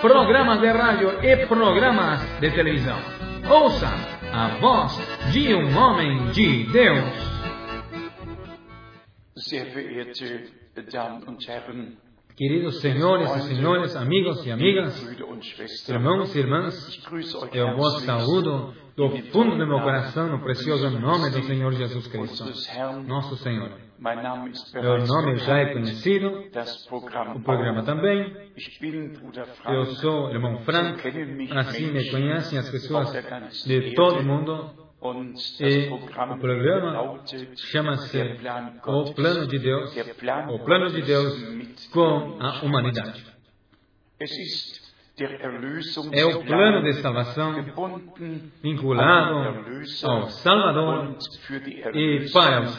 programas de rádio e programas de televisão. Ouça a voz de um homem de Deus. Queridos senhores e senhores, amigos e amigas, irmãos e irmãs, eu vos saúdo do fundo do meu coração no precioso nome do Senhor Jesus Cristo, nosso Senhor. Meu nome já é conhecido, o programa também. Eu sou irmão Frank, assim me conhecem as pessoas de todo o mundo. E o programa chama-se O. Plano de Deus, o plano de Deus com a humanidade. É o plano de salvação vinculado ao Salvador e para os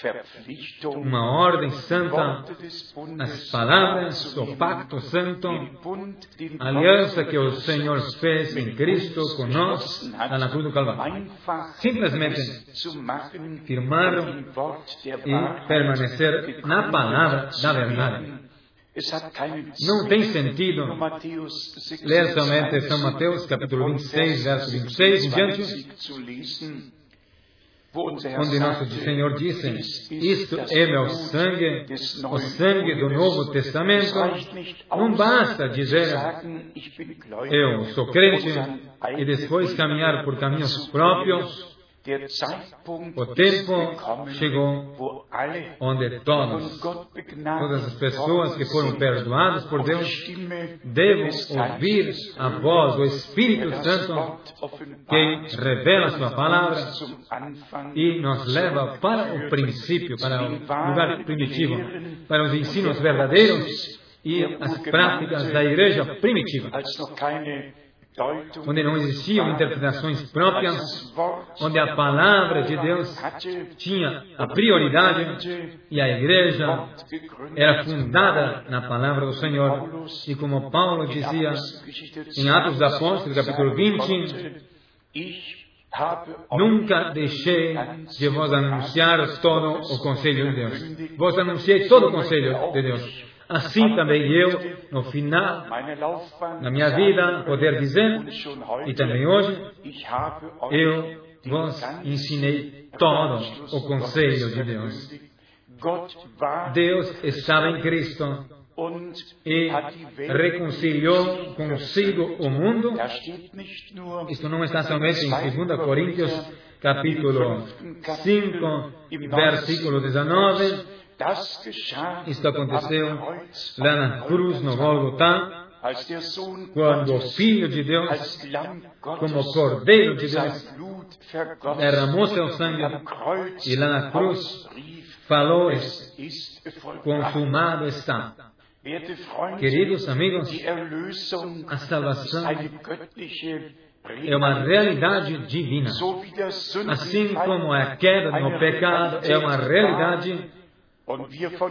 Verpflichtung, Uma ordem santa, as palavras do Pacto Santo, a aliança que o Senhor fez em Cristo hat, lá na cruz do Calvário. Simplesmente der e permanecer na palavra da verdade. Não tem sentido nur Matthäus 6, ler somente São Mateus, capítulo 26, verso 26 em diante, 20 zu lesen, wo unser Herr onde nosso Senhor disse: "Dies ist Isto das é meu sangue, o sangue do Bundes." Novo Es Testamento. Não basta dizer eu sou crente e depois caminhar por caminhos próprios. O tempo chegou onde todos, begnadigt todas as pessoas que foram perdoadas por Deus, des ouvir a voz do Espírito Santo que revela sua palavra e nos leva para o princípio, para o lugar primitivo, para os ensinos verdadeiros e as práticas da igreja primitiva, onde não existiam interpretações próprias, onde a palavra de Deus tinha a prioridade e a igreja era fundada na palavra do Senhor. E como Paulo dizia em Atos dos Apóstolos, capítulo 20, Ich habe Nunca deixei de vos anunciar todo o conselho de Deus. Vos anunciei todo o conselho de Deus. Assim também eu, no final da minha vida, poder dizer, e também hoje, eu vos ensinei todo o conselho de Deus. Deus estava em Cristo e reconciliou consigo o mundo. Isto não está somente em 2 Coríntios, capítulo 5, versículo 19. Isto aconteceu lá na cruz, no Sohn quando o Filho de Deus, como Cordeiro de Deus, derramou seu sangue e lá na cruz falou: vollbracht. Consumado está. Queridos amigos, a salvação é uma realidade divina. Assim como a queda no pecado é uma realidade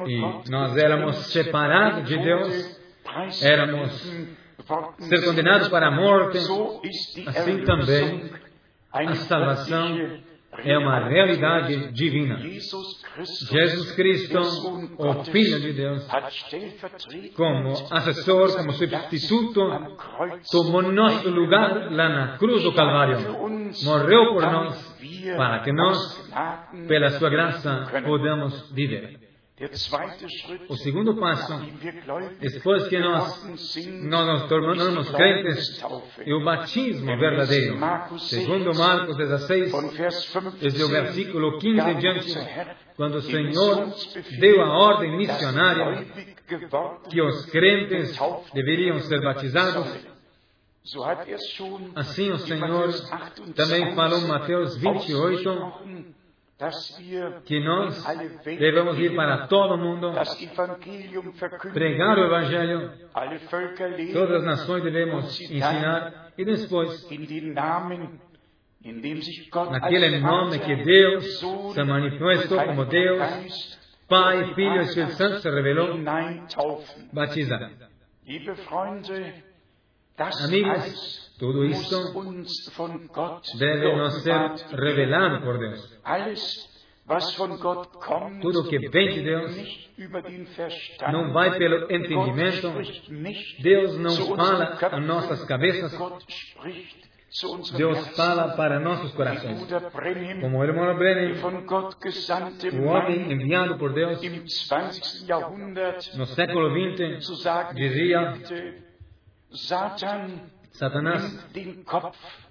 e nós éramos separados de Deus, éramos ser condenados para a morte, assim Erlösung também a salvação é uma realidade divina. Jesus Cristo, o Filho de Deus, como assessor, como substituto, tomou nosso lugar lá na cruz do Calvário. Morreu por nós, para que nós, pela sua graça, podamos viver. O segundo passo, depois que nós, nós nos tornamos crentes, é o batismo verdadeiro. Segundo Marcos 16, von Vers 15 desde o versículo 15 em diante, quando o Senhor deu a ordem missionária que os crentes deveriam ser batizados, assim o Senhor Matthäus 28 também falou em Mateus 28, ausgesprochen, dass wir que nós devemos ir para todo o mundo, pregar o Evangelho, todas as nações devemos ensinar. E depois, naquele nome que Deus se manifestou como Deus, Pai, Filho e Espírito Santo se revelou, batizar. Amigos, tudo isto deve nos ser revelado por Deus. Tudo que vem de Deus não vai pelo entendimento. Deus não fala a nossas cabeças. Deus fala para nossos corações. Como o irmão Brennan, o homem enviado por Deus im 20. Jahrhundert no século XX, dizia, Satanás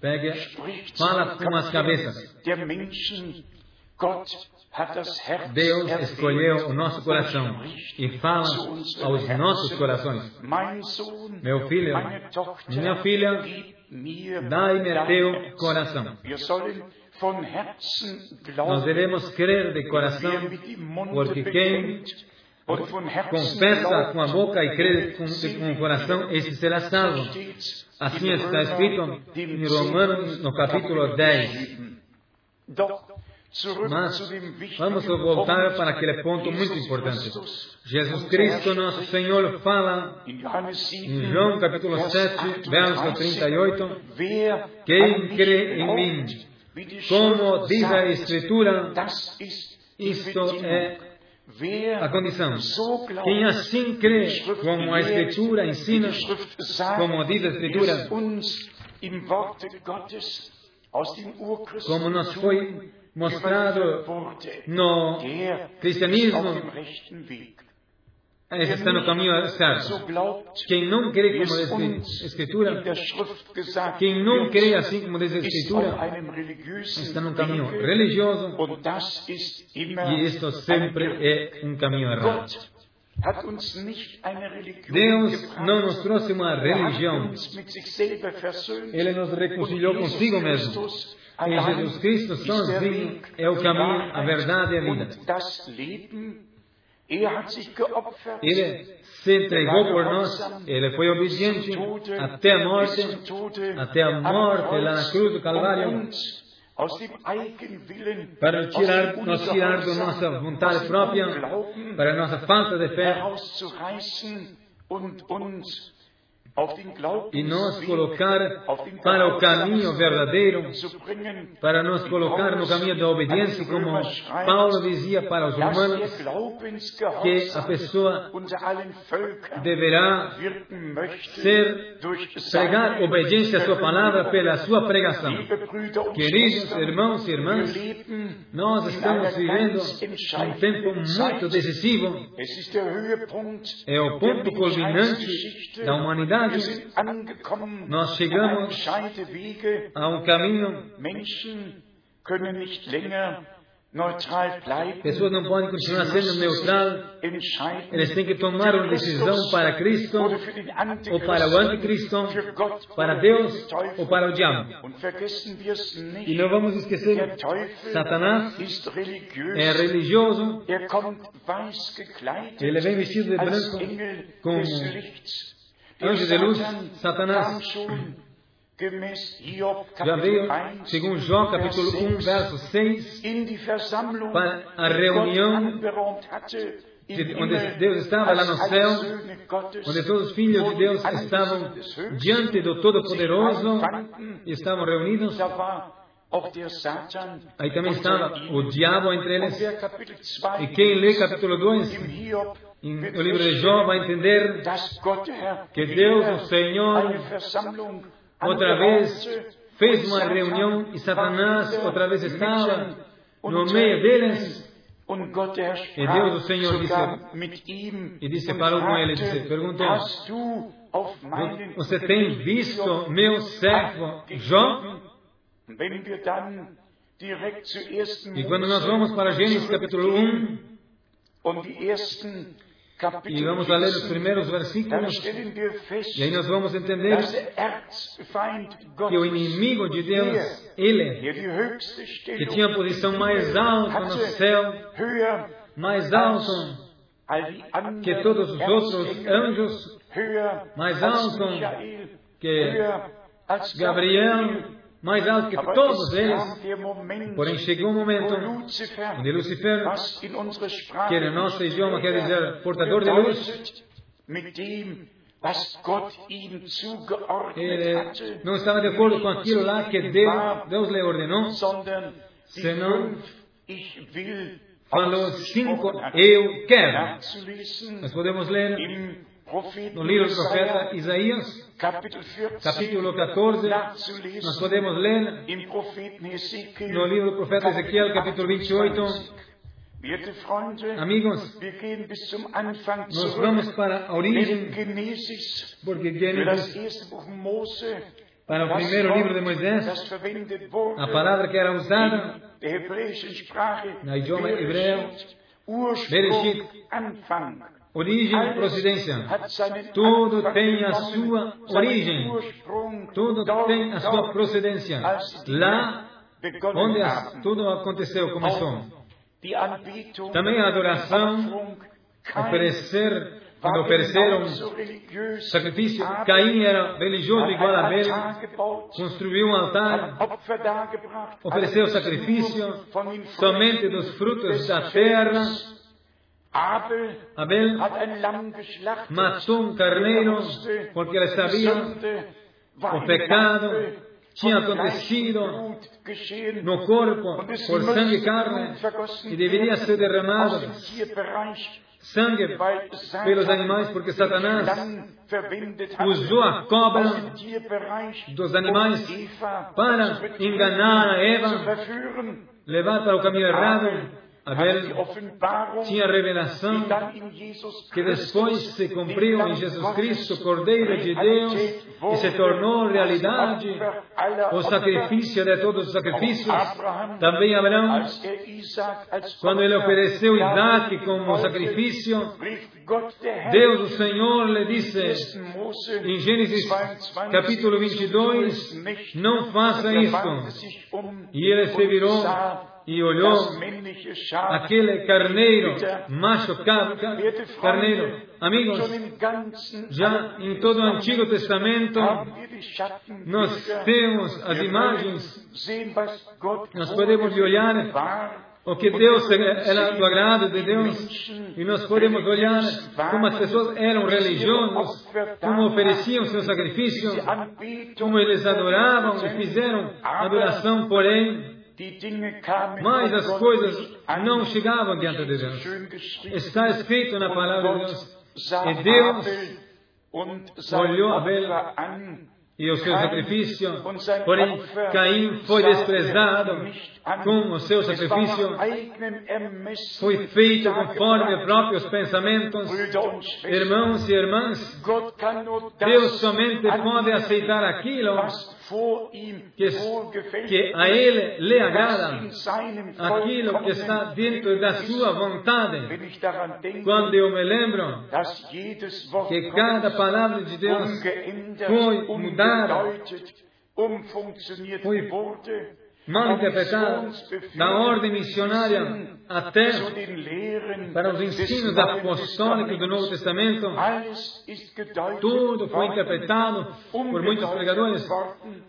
pega, spricht fala com as cabeças. Deus escolheu o nosso coração und spricht e fala aos nossos corações. Meu filho, minha filha, Dai-me teu coração. Nós devemos crer de coração, porque quem confessa com a boca e crê com, com o coração, esse será salvo. Assim está escrito em Romanos, no capítulo 10. Doch zurück Mas vamos voltar para aquele ponto muito importante. Jesus Cristo, nosso Senhor, fala in Johannes 7, em João capítulo Vers 7, verso 38, Wer Quem crê em mim, como diz a Escritura, isto é a condição. Quem assim crê, como a Escritura ensina, como diz a Escritura, como nos foi mostrado no cristianismo, auf dem rechten Weg. esse está no caminho So certo. glaubt, Quem não crê wie como es diz a uns Escritura, in der Schrift gesagt quem não wird, crê assim como diz a ist auf Escritura, einem religiösen está num caminho Wege religioso und das ist immer e isto sempre é um caminho errado. Gott hat uns nicht eine Religion Deus gebracht. não nos trouxe uma Er hat religião. uns mit sich selber versöhnt. Ele nos reconciliou Und Jesus consigo mesmo. Christus Em allein Jesus Cristo ist der sozinho Weg, é o die caminho, a Wahrheit verdade e a vida. Ele se entregou por nós, ele foi obediente até a morte, até a morte lá na cruz do Calvário, para tirar, nos tirar da nossa vontade própria, para a nossa falta de fé, e nos colocar para o caminho verdadeiro, para nos colocar no caminho da obediência, como Paulo dizia para os romanos, que a pessoa deverá ser pregar obediência à sua palavra pela sua pregação. Queridos irmãos e irmãs, nós estamos vivendo um tempo muito decisivo. É o ponto culminante da humanidade. Sind angekommen Nós an chegamos Scheidewege. a um caminho. Menschen können nicht länger neutral bleiben. Pessoas não podem continuar sendo neutral. Entscheiden Eles têm que tomar uma decisão para Cristo oder für den ou para o Antichristen, anticristo, für Gott para oder Deus für den Teufel. ou para o diabo. Und vergessen wir es nicht. E não vamos Der esquecer, Teufel Satanás ist religiös. é religioso, Er kommt weiß gekleidet ele vem vestido de als branco Engel como des Lichts. Der anjo de luz, Satan Satanás. Já veio, 1, segundo Jó capítulo Vers 1, 6, verso 6, in die Versammlung, para a reunião de- onde Deus estava lá no céu, onde todos os filhos de Deus estavam diante do Todo-Poderoso e estavam reunidos. Aí também estava o diabo entre eles. wer Kapitel 2 E quem lê capítulo 2, no livro de Jó, vai entender que Deus, o Senhor, outra vez fez uma reunião e Satanás outra vez estava no meio deles E Deus, o Senhor, disse- e disse, falou com ele, disse, perguntou, Você tem visto meu servo Jó? E quando nós vamos para Gênesis capítulo 1 und die ersten Kapitel E vamos ler os primeiros versículos. E aí nós vamos entender que o inimigo de Deus, ele, höchste que tinha a posição mais alta no céu, mais alto que todos os outros anjos, mais alto que Gabriel, mais alto que todos es eles. Porém chegou um momento onde Lucifer, que no nosso idioma quer dizer portador de luz, ele hatte, não estava de acordo com aquilo lá que Deus, Deus lhe ordenou, Senão, falou cinco, eu quero. Nós podemos ler no livro do profeta Isaías, Kapitel 14, capítulo 14, nachzulesen nós podemos ler no livro do profeta Ezequiel, capítulo 28. Werte Freunde, Amigos, nós vamos para a origem, porque Gênesis, para o primeiro livro de Moisés, a palavra que era usada Na idioma hebreu, Bereshit. Origem e procedência. Tudo tem a sua origem. Tudo tem a sua procedência. Lá onde tudo aconteceu, começou. Também a adoração, Oferecer, quando ofereceram sacrifício, Caim era religioso igual a Abel, construiu um altar, ofereceu sacrifício somente dos frutos da terra. Abel matou um carneiro porque ele sabia o pecado tinha Fleisch acontecido no corpo por sangue e carne e deveria ser derramado. sangue pelos animais, porque Satanás usou a cobra dos animais para enganar a Eva, levar para o caminho errado. Tinha a revelação que depois se cumpriu em Jesus Cristo, Cordeiro de Deus, e se tornou das realidade o sacrifício de todos os sacrifícios. Também Abraão, quando ele ofereceu Isaac como sacrifício, Deus, o Senhor, lhe disse em Gênesis 22, capítulo 22, não faça isto. E ele se virou e olhou aquele carneiro, macho carneiro. Amigos, já em todo o Antigo Testamento, nós temos as imagens, nós podemos olhar o que Deus era do agrado de Deus, e nós podemos olhar como as pessoas eram religiosas, como ofereciam seu sacrifício, como eles adoravam e fizeram adoração, porém, mas as coisas não chegavam diante de Deus. Está escrito na palavra de Deus. E Deus olhou Abel e o seu sacrifício, porém Caim foi desprezado com o seu sacrifício, foi feito conforme próprios pensamentos. Irmãos e irmãs, Deus somente pode aceitar aquilo que, a Ele lhe agrada, aquilo que está dentro da sua vontade. Quando eu me lembro que cada palavra de Deus foi mudada, foi mal interpretada da ordem missionária até para os ensinos apostólicos do Novo Testamento, tudo foi interpretado por muitos pregadores,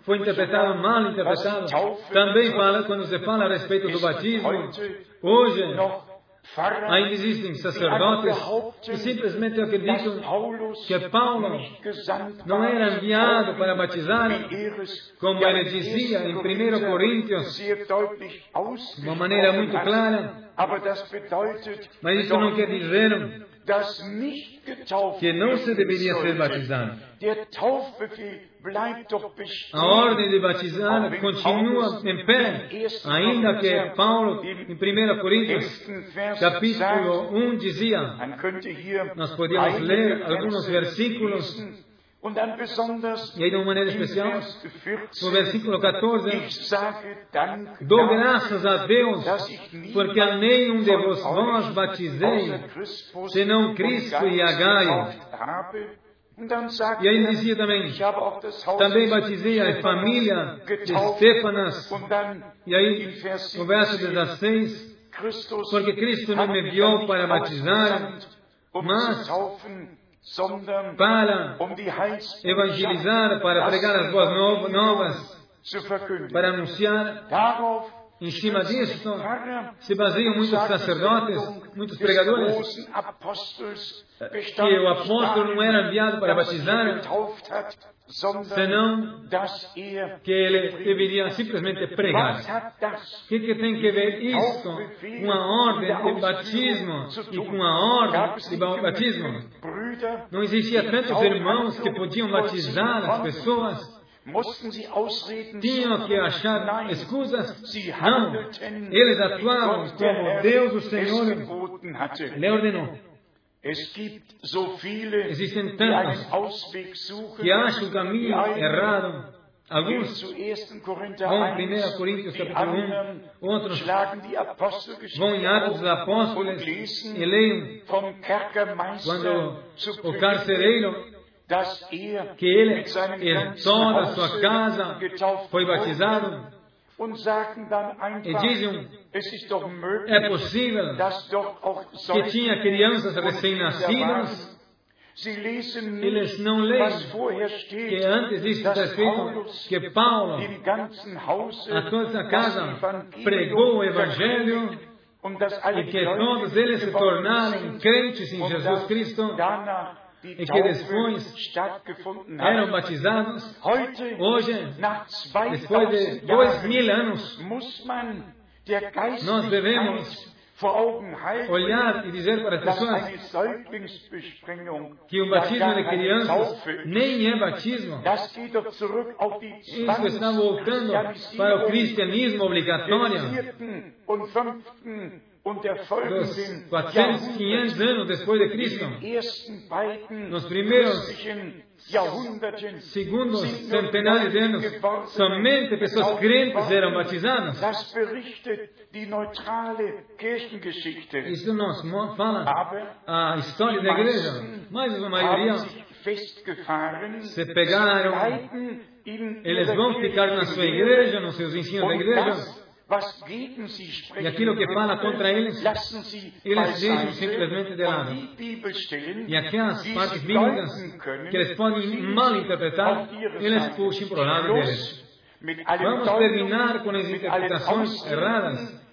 foi interpretado, mal interpretado. Também fala, quando se fala a respeito do batismo, hoje ainda existem sacerdotes que simplesmente acreditam que Paulo não era enviado para batizar, como ele dizia em 1 Coríntios, de uma maneira muito clara. Mas isso não quer dizer que não se deveria ser batizado. A ordem de batizar continua em pé, ainda que Paulo, em 1 Coríntios, capítulo 1, dizia, nós podíamos ler alguns versículos, E aí, de uma maneira especial, no 14, versículo 14, ich sage Dank dou graças a Deus, porque a nenhum de vós batizei, senão Cristo e sagt E aí er, dizia também, também batizei a família de. Stefanas. E aí, no verso 17, 16, Christus porque Cristo não me enviou para batizar, mas para evangelizar, para pregar as boas no- novas, para anunciar. Em cima disso, se baseiam muitos sacerdotes, muitos pregadores, Apostels que o apóstolo não era enviado para batizar, senão que ele deveria simplesmente pregar. O que, que tem que ver isso com a ordem de batismo e com a ordem de ba- batismo? Não existia tantos irmãos que podiam batizar as pessoas, tinham que achar escusas. Não, eles atuavam como Deus, o Senhor, lhe ordenou. Existem tantos que acham o caminho errado. Alguns zu 1. Korinther vão 1, em 1 Coríntios capítulo 1, anderen outros vão em Atos dos Apóstolos e Kerkermeister quando o carcereiro er que ele mit seinem e ganzen toda a Hause sua casa foi batizado e dizem é possível que tinha crianças recém-nascidas Eles não leem que antes disso está escrito que Paulo a toda das casa pregou o Evangelho e que todos eles se tornaram crentes em Jesus Cristo, e que depois eram batizados. Hoje, depois de 2000 dois mil anos, nós devemos Olhar e dizer para as pessoas que o batismo de crianças nem é batismo. Isso está voltando para o cristianismo obrigatório dos folgenden 400, 500 anos depois de Cristo. Nos primeiros Segundos centenários de anos, somente pessoas crentes eram batizadas. Das berichtet die neutrale Kirchengeschichte. Isso nos fala Aber a história da igreja. Mas a maioria se pegaram, eles vão ficar na sua igreja, nos seus ensinos da igreja, E aquilo que fala contra eles, eles deixam simplesmente de lado. E aquelas partes bíblicas que eles podem mal interpretar, eles puxem para o lado deles. Vamos terminar com as interpretações erradas,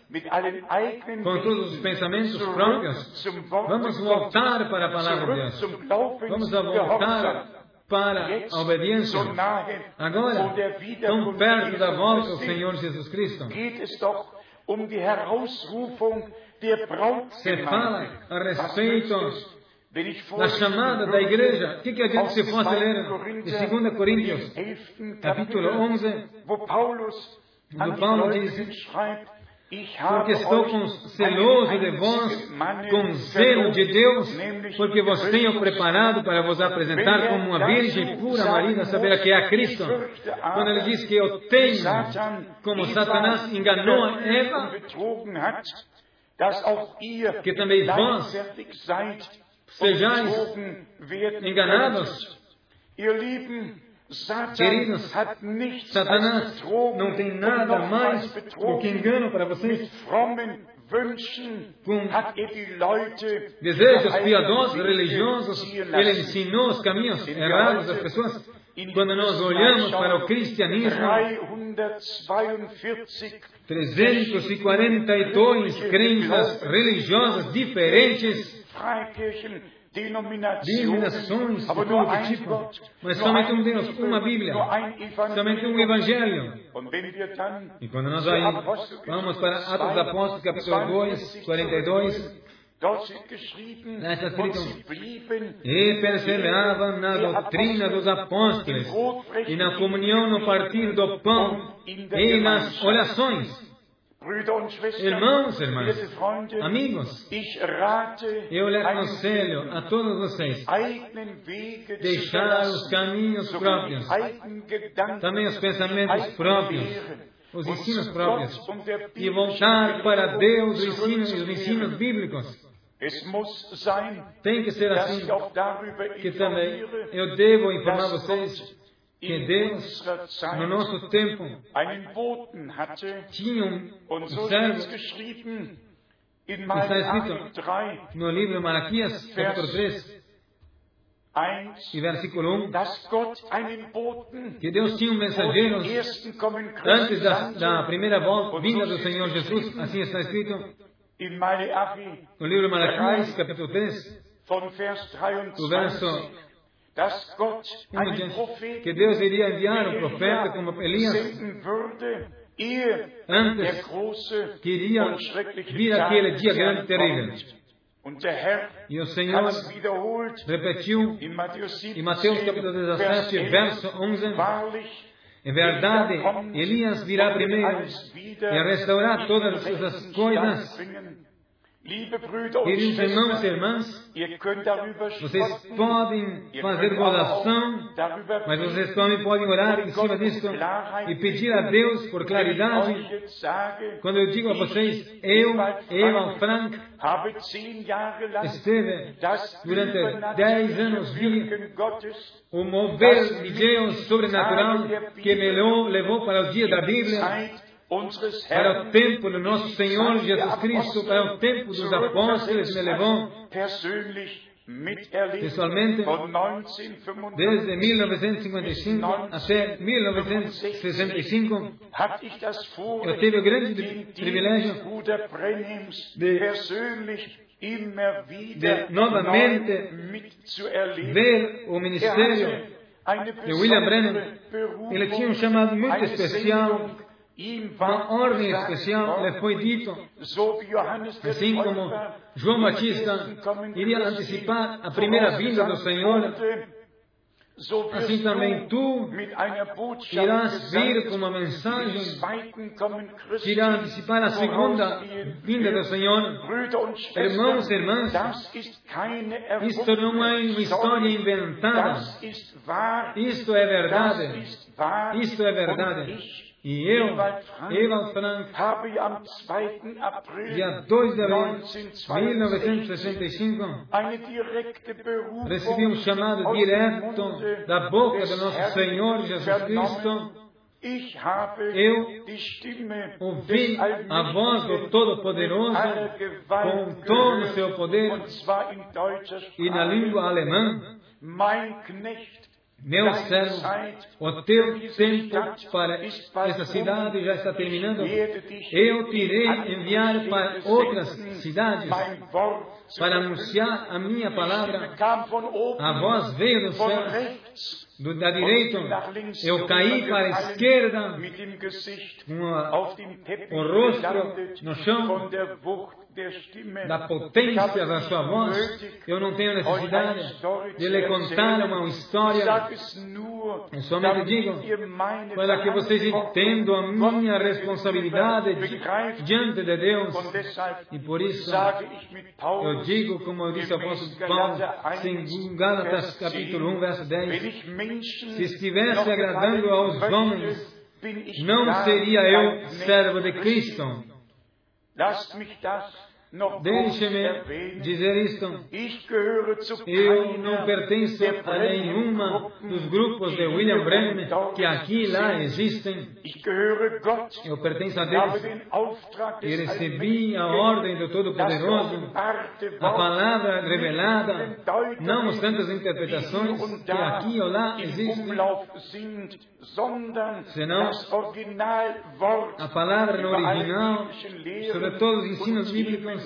com todos os pensamentos próprios. Vamos voltar para a palavra de Deus. Vamos voltar para a obediência. Agora, tão perto da volta do Senhor Jesus Cristo. Se fala a respeito Da chamada da igreja. O que, que a gente se fosse ler de 2 Coríntios, capítulo 11, wo Paulus do an die Paulo diz, porque estou com celoso de vós, com zelo de Deus, porque vos tenho preparado para vos apresentar como uma virgem pura, Maria, a saber que é a Cristo. Quando ele diz que eu tenho, como Satanás enganou a Eva, que também vós sejais enganados. Queridos, Satanás não tem nada mais do que engano para vocês. Com er Desejos piedosos, eine religiosos, ele ensinou os caminhos errados das pessoas. Quando nós olhamos para o cristianismo, 342 342 crenças religiosas diferentes, denominações de todo tipo, mas somente um Deus, uma Bíblia, somente um. Evangelho. E quando nós aí vamos para Atos dos Apóstolos, capítulo 2, 42, dort steht geschrieben, Da está escrito, e perseveravam na doutrina dos apóstolos, e na comunhão no partir do pão, e nas orações. Irmãos, irmãs, amigos, eu lhe aconselho a todos vocês deixar os caminhos próprios, também os pensamentos próprios, os ensinos próprios, e voltar para Deus o ensino, os ensinos bíblicos. Tem que ser assim que também eu devo informar vocês que Deus, no nosso tempo, tinha um, servo Está escrito 3, no livro de Malaquias, capítulo 3, 1, e versículo 1, dass Gott einen Boten que Deus tinha um mensageiro antes da, da primeira volta, vinda do Senhor Jesus, assim está escrito no livro de Malaquias, capítulo 3, von Vers o 23, verso dass Gott 1 einen diante, Propheten que Deus iria enviar um profeta como Elias antes que iria vir aquele dia grande e terrível. E o Senhor repetiu in Matthäus 17, em Mateus capítulo 17, verso 11, Wahrlich, Em verdade, Elias virá primeiro e restaurar todas essas coisas. Queridos irmãos e irmãs, vocês podem fazer darüber mas vocês também podem orar em cima disso e pedir a Deus por claridade. Quando eu digo a vocês, eu, Ewald Frank, esteve durante dez anos vi o mover de Deus sobrenatural que me levou, para os dias da Bíblia, para o tempo do nosso Senhor Jesus Cristo, para o tempo dos apóstolos, me levou pessoalmente von 1955 desde 1955 até 1965. hatte ich das Eu tive o grande privilégio de- de novamente ver o Er ministério de William Berufung, Ele tinha um chamado muito especial, Uma ordem especial, lhe foi dito, assim como João Batista iria antecipar a primeira vinda do Senhor, assim também tu irás vir com uma mensagem que irá antecipar a segunda vinda do. Senhor. Irmãos e irmãs, Isto não é uma história inventada. Isto é verdade. Isto é verdade. E eu, Ewald Frank, Ewald Frank, habe am 2. April dia 2 de abril de 1962 1965, eine direkte Berufung recebi um chamado direto da boca do nosso Senhor Jesus. Cristo. Eu Ouvi a voz do Todo-Poderoso com todo o seu poder e na língua alemã, meu servo, o teu tempo para essa cidade já está terminando. Eu te irei an enviar para outras cidades para anunciar a minha palavra. A voz veio do céu, do, da direita. Eu caí para a esquerda, a, o rosto no chão, da potência da sua voz. Eu não tenho necessidade de lhe contar uma história. Somente digo para que vocês entendam a minha responsabilidade diante de Deus. E por isso eu digo, como eu disse ao apóstolo Paulo, em Gálatas capítulo 1, verso 10, wenn ich Menschen se estivesse agradando aos homens, não seria eu servo de. Cristo. Deixe-me dizer isto. Eu não pertenço a nenhuma dos grupos de William Branham que aqui e lá existem. Eu pertenço a Deus e recebi a ordem do Todo-Poderoso, a palavra revelada, não as tantas interpretações que aqui ou lá existem. Senão, A palavra no original, sobre todos os ensinos bíblicos.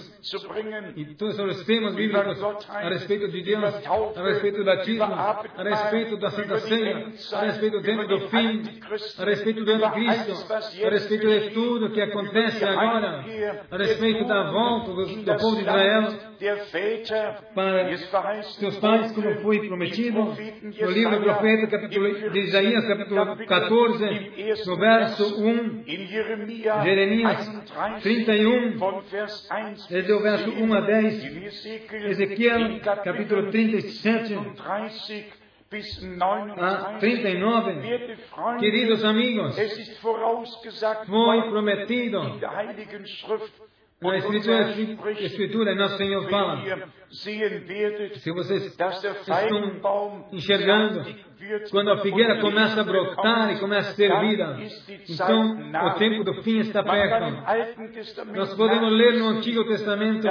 E todos os temas bíblicos a respeito de Deus, a respeito do batismo, a respeito da Santa Ceia, a respeito do tempo do fim, a respeito do anticristo, a respeito de tudo que acontece agora, a respeito da volta do, do povo de Israel para seus pais, como foi prometido, no livro do profeta, capítulo de Isaías, capítulo 14, no verso 1, in Jeremia Jeremias 31, von Vers 1 desde o verso 1 a 10, in Ezekiel, Ezequiel, capítulo 37 30 bis a 39. 39. Werte Freunde, Queridos amigos, foi prometido na und Escritura, Escritura, nosso Senhor fala, se vocês estão enxergando, quando a figueira começa a brotar e começa a dann vida, então o tempo do fim está perto. Nós podemos ler no Antigo Testamento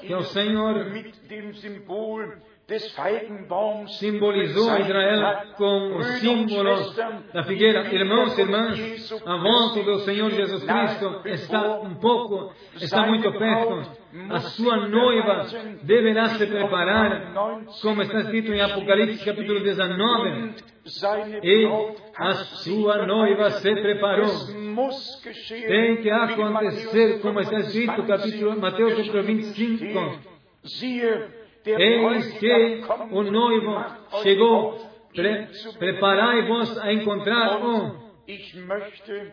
que o Senhor simbolizou Israel com o Brüder und símbolo Schwestern, da figueira. Irmãos e irmãs, a volta do Senhor Jesus Cristo está um pouco, está muito perto. A sua noiva deverá se preparar, 99 como está escrito em Apocalipse capítulo 19. Und seine E a sua noiva se preparou. Tem que acontecer, como está escrito, capítulo Mateus capítulo 25. Eis que o noivo chegou. Pre Preparai-vos a encontrar um.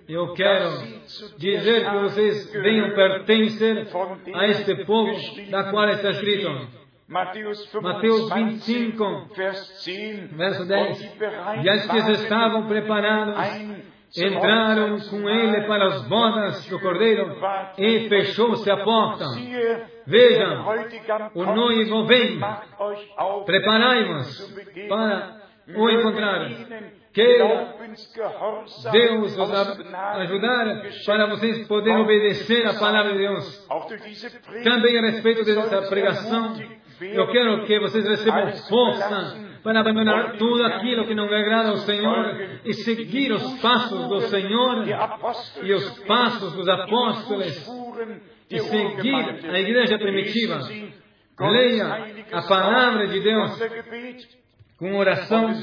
Eu quero dizer que vocês venham pertencer a este povo da qual está escrito. Mateus Mateus 25, 25, Vers 10. Verso Und 10. die bereit E as que estavam preparados entraram com ele para as bodas do cordeiro e fechou-se a porta. Siehe, Veja, der Bräutigam o noivo vem. Preparai-vos para o encontrar. Queira Glaubensgehorsam Deus os ajudar para vocês poderem obedecer a palavra de Deus. Também a respeito dessa sollt pregação, eu quero que vocês recebam força para abandonar tudo aquilo que não agrada ao Senhor e seguir os passos do Senhor e os passos dos apóstolos e seguir a igreja primitiva. Leia a palavra de Deus com oração.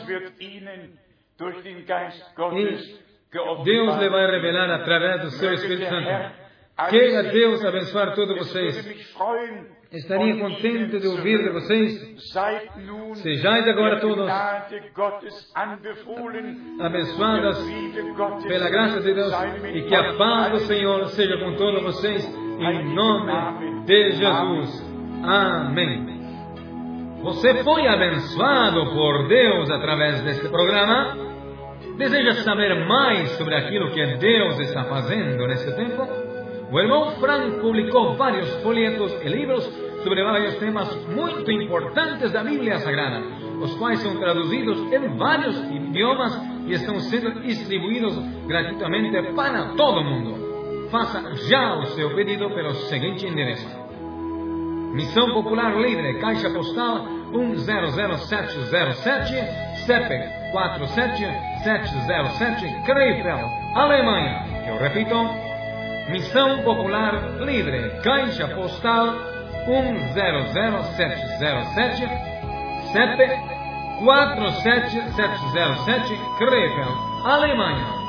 geoffenbart. Deus lhe vai revelar através do seu Espírito Santo. Queira Deus abençoar todos vocês. Estaria contente de ouvir de vocês. Sejais agora todos abençoadas Gottes pela graça de Deus e que a paz do. Senhor seja com todos vocês, em nome de Jesus. Amém. Você foi abençoado por Deus através deste programa? Deseja saber mais sobre aquilo que Deus está fazendo nesse tempo? O irmão Frank publicou vários folhetos e livros sobre vários temas muito importantes da Bíblia Sagrada, os quais são traduzidos em vários idiomas e estão sendo distribuídos gratuitamente para todo mundo. Faça já o seu pedido pelo seguinte endereço. Missão Popular Livre, Caixa Postal 100707, CEP 47707, Krefeld, Alemanha. Eu repito, Missão Popular Livre, Caixa Postal 100707, CEP 47707, Krefeld, Alemanha.